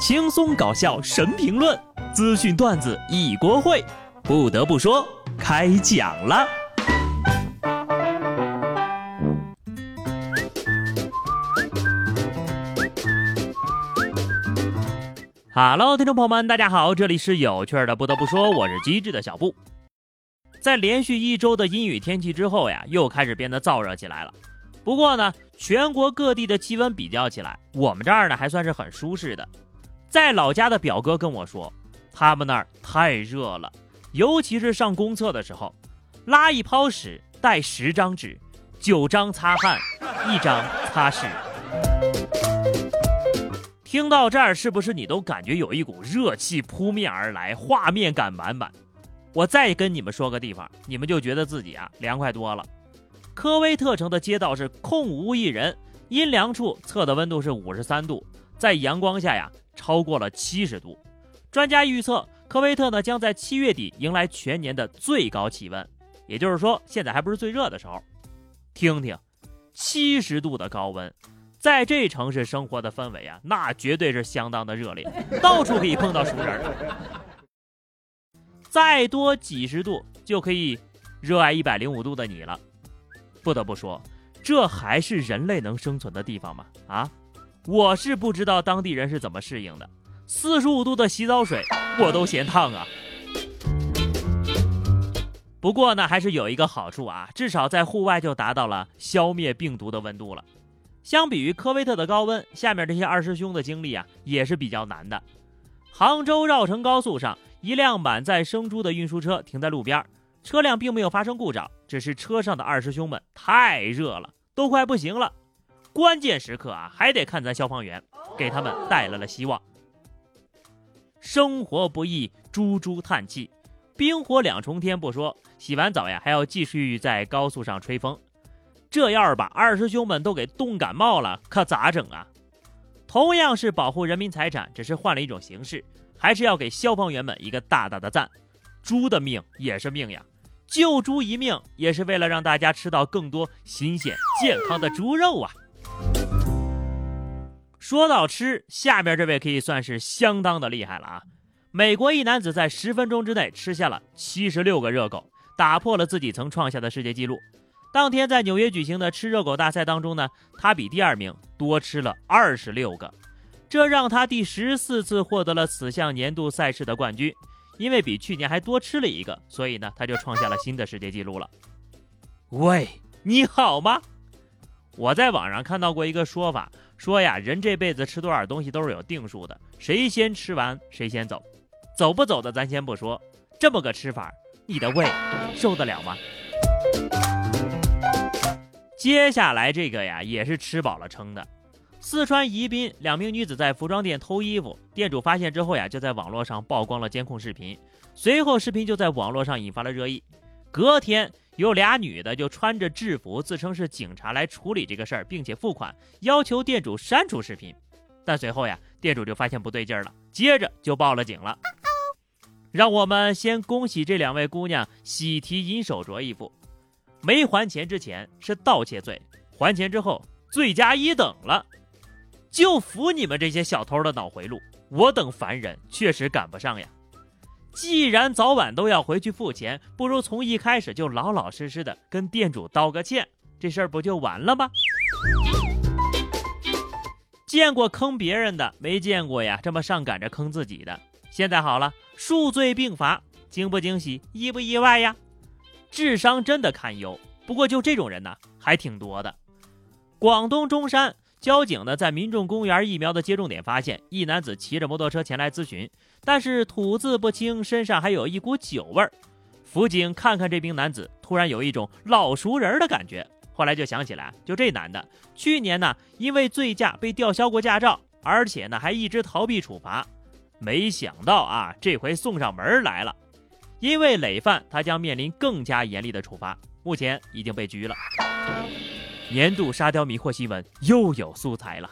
轻松搞笑神评论，资讯段子一锅烩。不得不说，开讲了。Hello，听众朋友们，大家好，这里是有趣的。不得不说，我是机智的小布。在连续一周的阴雨天气之后呀，又开始变得燥热起来了。不过呢，全国各地的气温比较起来，我们这儿呢还算是很舒适的。在老家的表哥跟我说，他们那儿太热了，尤其是上公厕的时候，拉一泡屎带十张纸，九张擦汗，一张擦屎。听到这儿，是不是你都感觉有一股热气扑面而来，画面感满满？我再跟你们说个地方，你们就觉得自己啊凉快多了。科威特城的街道是空无一人，阴凉处测的温度是五十三度，在阳光下呀超过了七十度。专家预测，科威特呢将在七月底迎来全年的最高气温，也就是说，现在还不是最热的时候。听听，七十度的高温，在这城市生活的氛围啊，那绝对是相当的热烈，到处可以碰到熟人。再多几十度就可以热爱一百零五度的你了。不得不说，这还是人类能生存的地方吗？啊，我是不知道当地人是怎么适应的。四十五度的洗澡水我都嫌烫啊。不过呢，还是有一个好处啊，至少在户外就达到了消灭病毒的温度了。相比于科威特的高温，下面这些二师兄的经历啊也是比较难的。杭州绕城高速上。一辆满载生猪的运输车停在路边，车辆并没有发生故障，只是车上的二师兄们太热了，都快不行了。关键时刻啊，还得看咱消防员，给他们带来了希望。生活不易，猪猪叹气。冰火两重天不说，洗完澡呀，还要继续在高速上吹风。这要是把二师兄们都给冻感冒了，可咋整啊？同样是保护人民财产，只是换了一种形式。还是要给消防员们一个大大的赞，猪的命也是命呀，救猪一命也是为了让大家吃到更多新鲜健康的猪肉啊。说到吃，下边这位可以算是相当的厉害了啊！美国一男子在十分钟之内吃下了七十六个热狗，打破了自己曾创下的世界纪录。当天在纽约举行的吃热狗大赛当中呢，他比第二名多吃了二十六个。这让他第十四次获得了此项年度赛事的冠军，因为比去年还多吃了一个，所以呢，他就创下了新的世界纪录了。喂，你好吗？我在网上看到过一个说法，说呀，人这辈子吃多少东西都是有定数的，谁先吃完谁先走，走不走的咱先不说，这么个吃法，你的胃受得了吗？接下来这个呀，也是吃饱了撑的。四川宜宾两名女子在服装店偷衣服，店主发现之后呀，就在网络上曝光了监控视频。随后，视频就在网络上引发了热议。隔天，有俩女的就穿着制服，自称是警察来处理这个事儿，并且付款，要求店主删除视频。但随后呀，店主就发现不对劲儿了，接着就报了警了。让我们先恭喜这两位姑娘喜提银手镯一副。没还钱之前是盗窃罪，还钱之后罪加一等了。就服你们这些小偷的脑回路，我等凡人确实赶不上呀。既然早晚都要回去付钱，不如从一开始就老老实实的跟店主道个歉，这事儿不就完了吗？见过坑别人的，没见过呀这么上赶着坑自己的。现在好了，数罪并罚，惊不惊喜，意不意外呀？智商真的堪忧。不过就这种人呢，还挺多的。广东中山。交警呢，在民众公园疫苗的接种点发现一男子骑着摩托车前来咨询，但是吐字不清，身上还有一股酒味儿。辅警看看这名男子，突然有一种老熟人的感觉。后来就想起来，就这男的，去年呢因为醉驾被吊销过驾照，而且呢还一直逃避处罚。没想到啊，这回送上门来了。因为累犯，他将面临更加严厉的处罚，目前已经被拘了。年度沙雕迷惑新闻又有素材了。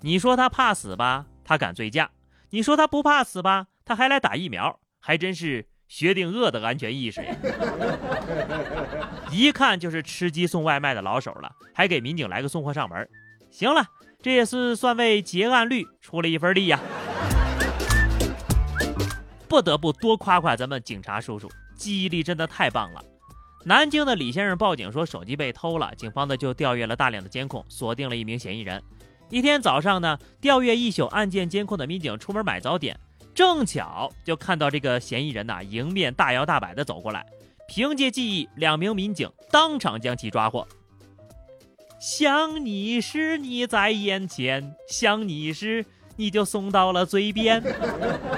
你说他怕死吧，他敢醉驾；你说他不怕死吧，他还来打疫苗，还真是薛定谔的安全意识呀！一看就是吃鸡送外卖的老手了，还给民警来个送货上门。行了，这也是算为结案率出了一份力呀。不得不多夸夸咱们警察叔叔，记忆力真的太棒了。南京的李先生报警说手机被偷了，警方呢就调阅了大量的监控，锁定了一名嫌疑人。一天早上呢，调阅一宿案件监控的民警出门买早点，正巧就看到这个嫌疑人呐迎面大摇大摆的走过来。凭借记忆，两名民警当场将其抓获。想你时你在眼前，想你时你就送到了嘴边。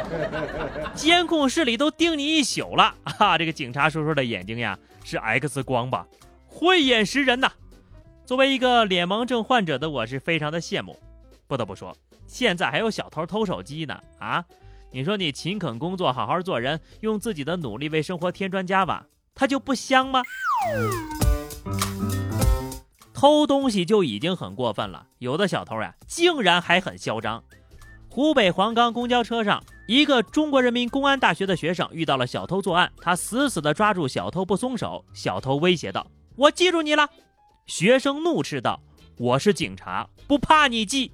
监控室里都盯你一宿了啊！这个警察叔叔的眼睛呀。是 X 光吧，慧眼识人呐！作为一个脸盲症患者的我，是非常的羡慕。不得不说，现在还有小偷偷手机呢啊！你说你勤恳工作，好好做人，用自己的努力为生活添砖加瓦，他就不香吗？偷东西就已经很过分了，有的小偷呀，竟然还很嚣张。湖北黄冈公交车上。一个中国人民公安大学的学生遇到了小偷作案，他死死地抓住小偷不松手。小偷威胁道：“我记住你了。”学生怒斥道：“我是警察，不怕你记。”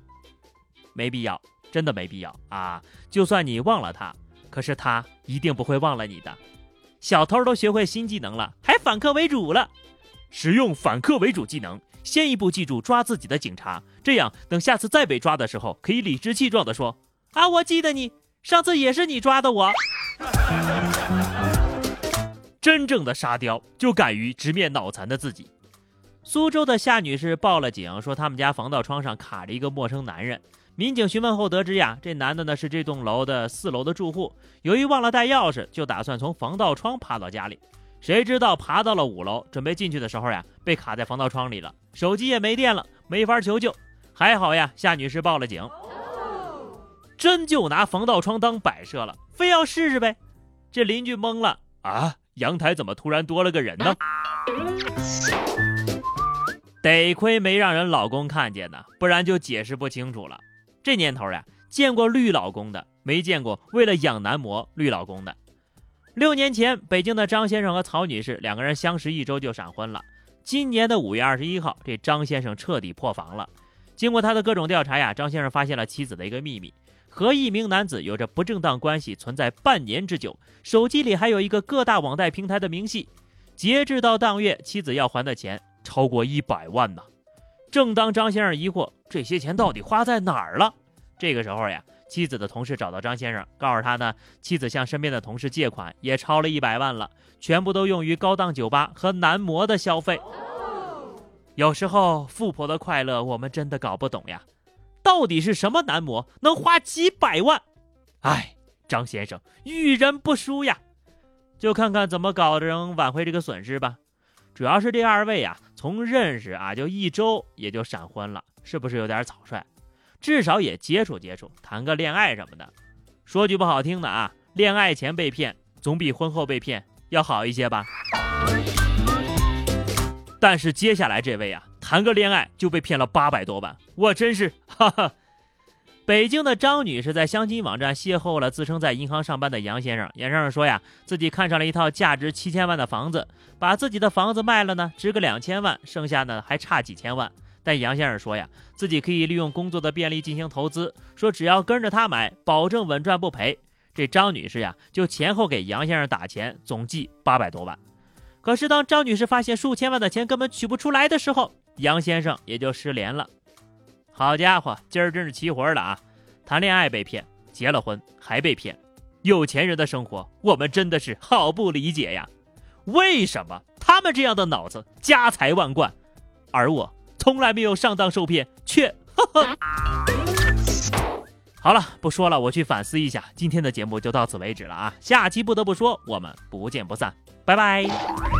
没必要，真的没必要啊！就算你忘了他，可是他一定不会忘了你的。小偷都学会新技能了，还反客为主了。使用反客为主技能，先一步记住抓自己的警察，这样等下次再被抓的时候，可以理直气壮地说：“啊，我记得你。”上次也是你抓的我。真正的沙雕就敢于直面脑残的自己。苏州的夏女士报了警，说他们家防盗窗上卡着一个陌生男人。民警询问后得知呀，这男的呢是这栋楼的四楼的住户，由于忘了带钥匙，就打算从防盗窗爬到家里。谁知道爬到了五楼，准备进去的时候呀，被卡在防盗窗里了，手机也没电了，没法求救。还好呀，夏女士报了警。真就拿防盗窗当摆设了，非要试试呗？这邻居懵了啊！阳台怎么突然多了个人呢？得亏没让人老公看见呢，不然就解释不清楚了。这年头呀，见过绿老公的，没见过为了养男模绿老公的。六年前，北京的张先生和曹女士两个人相识一周就闪婚了。今年的五月二十一号，这张先生彻底破防了。经过他的各种调查呀，张先生发现了妻子的一个秘密。和一名男子有着不正当关系存在半年之久，手机里还有一个各大网贷平台的明细。截至到当月，妻子要还的钱超过一百万呢。正当张先生疑惑这些钱到底花在哪儿了，这个时候呀，妻子的同事找到张先生，告诉他呢，妻子向身边的同事借款也超了一百万了，全部都用于高档酒吧和男模的消费。有时候富婆的快乐，我们真的搞不懂呀。到底是什么男模能花几百万？哎，张先生遇人不淑呀，就看看怎么搞能挽回这个损失吧。主要是这二位啊，从认识啊就一周也就闪婚了，是不是有点草率？至少也接触接触，谈个恋爱什么的。说句不好听的啊，恋爱前被骗总比婚后被骗要好一些吧。但是接下来这位啊。谈个恋爱就被骗了八百多万，我真是哈哈！北京的张女士在相亲网站邂逅了自称在银行上班的杨先生。杨先生说呀，自己看上了一套价值七千万的房子，把自己的房子卖了呢，值个两千万，剩下呢还差几千万。但杨先生说呀，自己可以利用工作的便利进行投资，说只要跟着他买，保证稳赚不赔。这张女士呀，就前后给杨先生打钱，总计八百多万。可是当张女士发现数千万的钱根本取不出来的时候，杨先生也就失联了。好家伙，今儿真是齐活了啊！谈恋爱被骗，结了婚还被骗，有钱人的生活我们真的是好不理解呀！为什么他们这样的脑子家财万贯，而我从来没有上当受骗，却……呵呵。好了，不说了，我去反思一下。今天的节目就到此为止了啊！下期不得不说，我们不见不散，拜拜。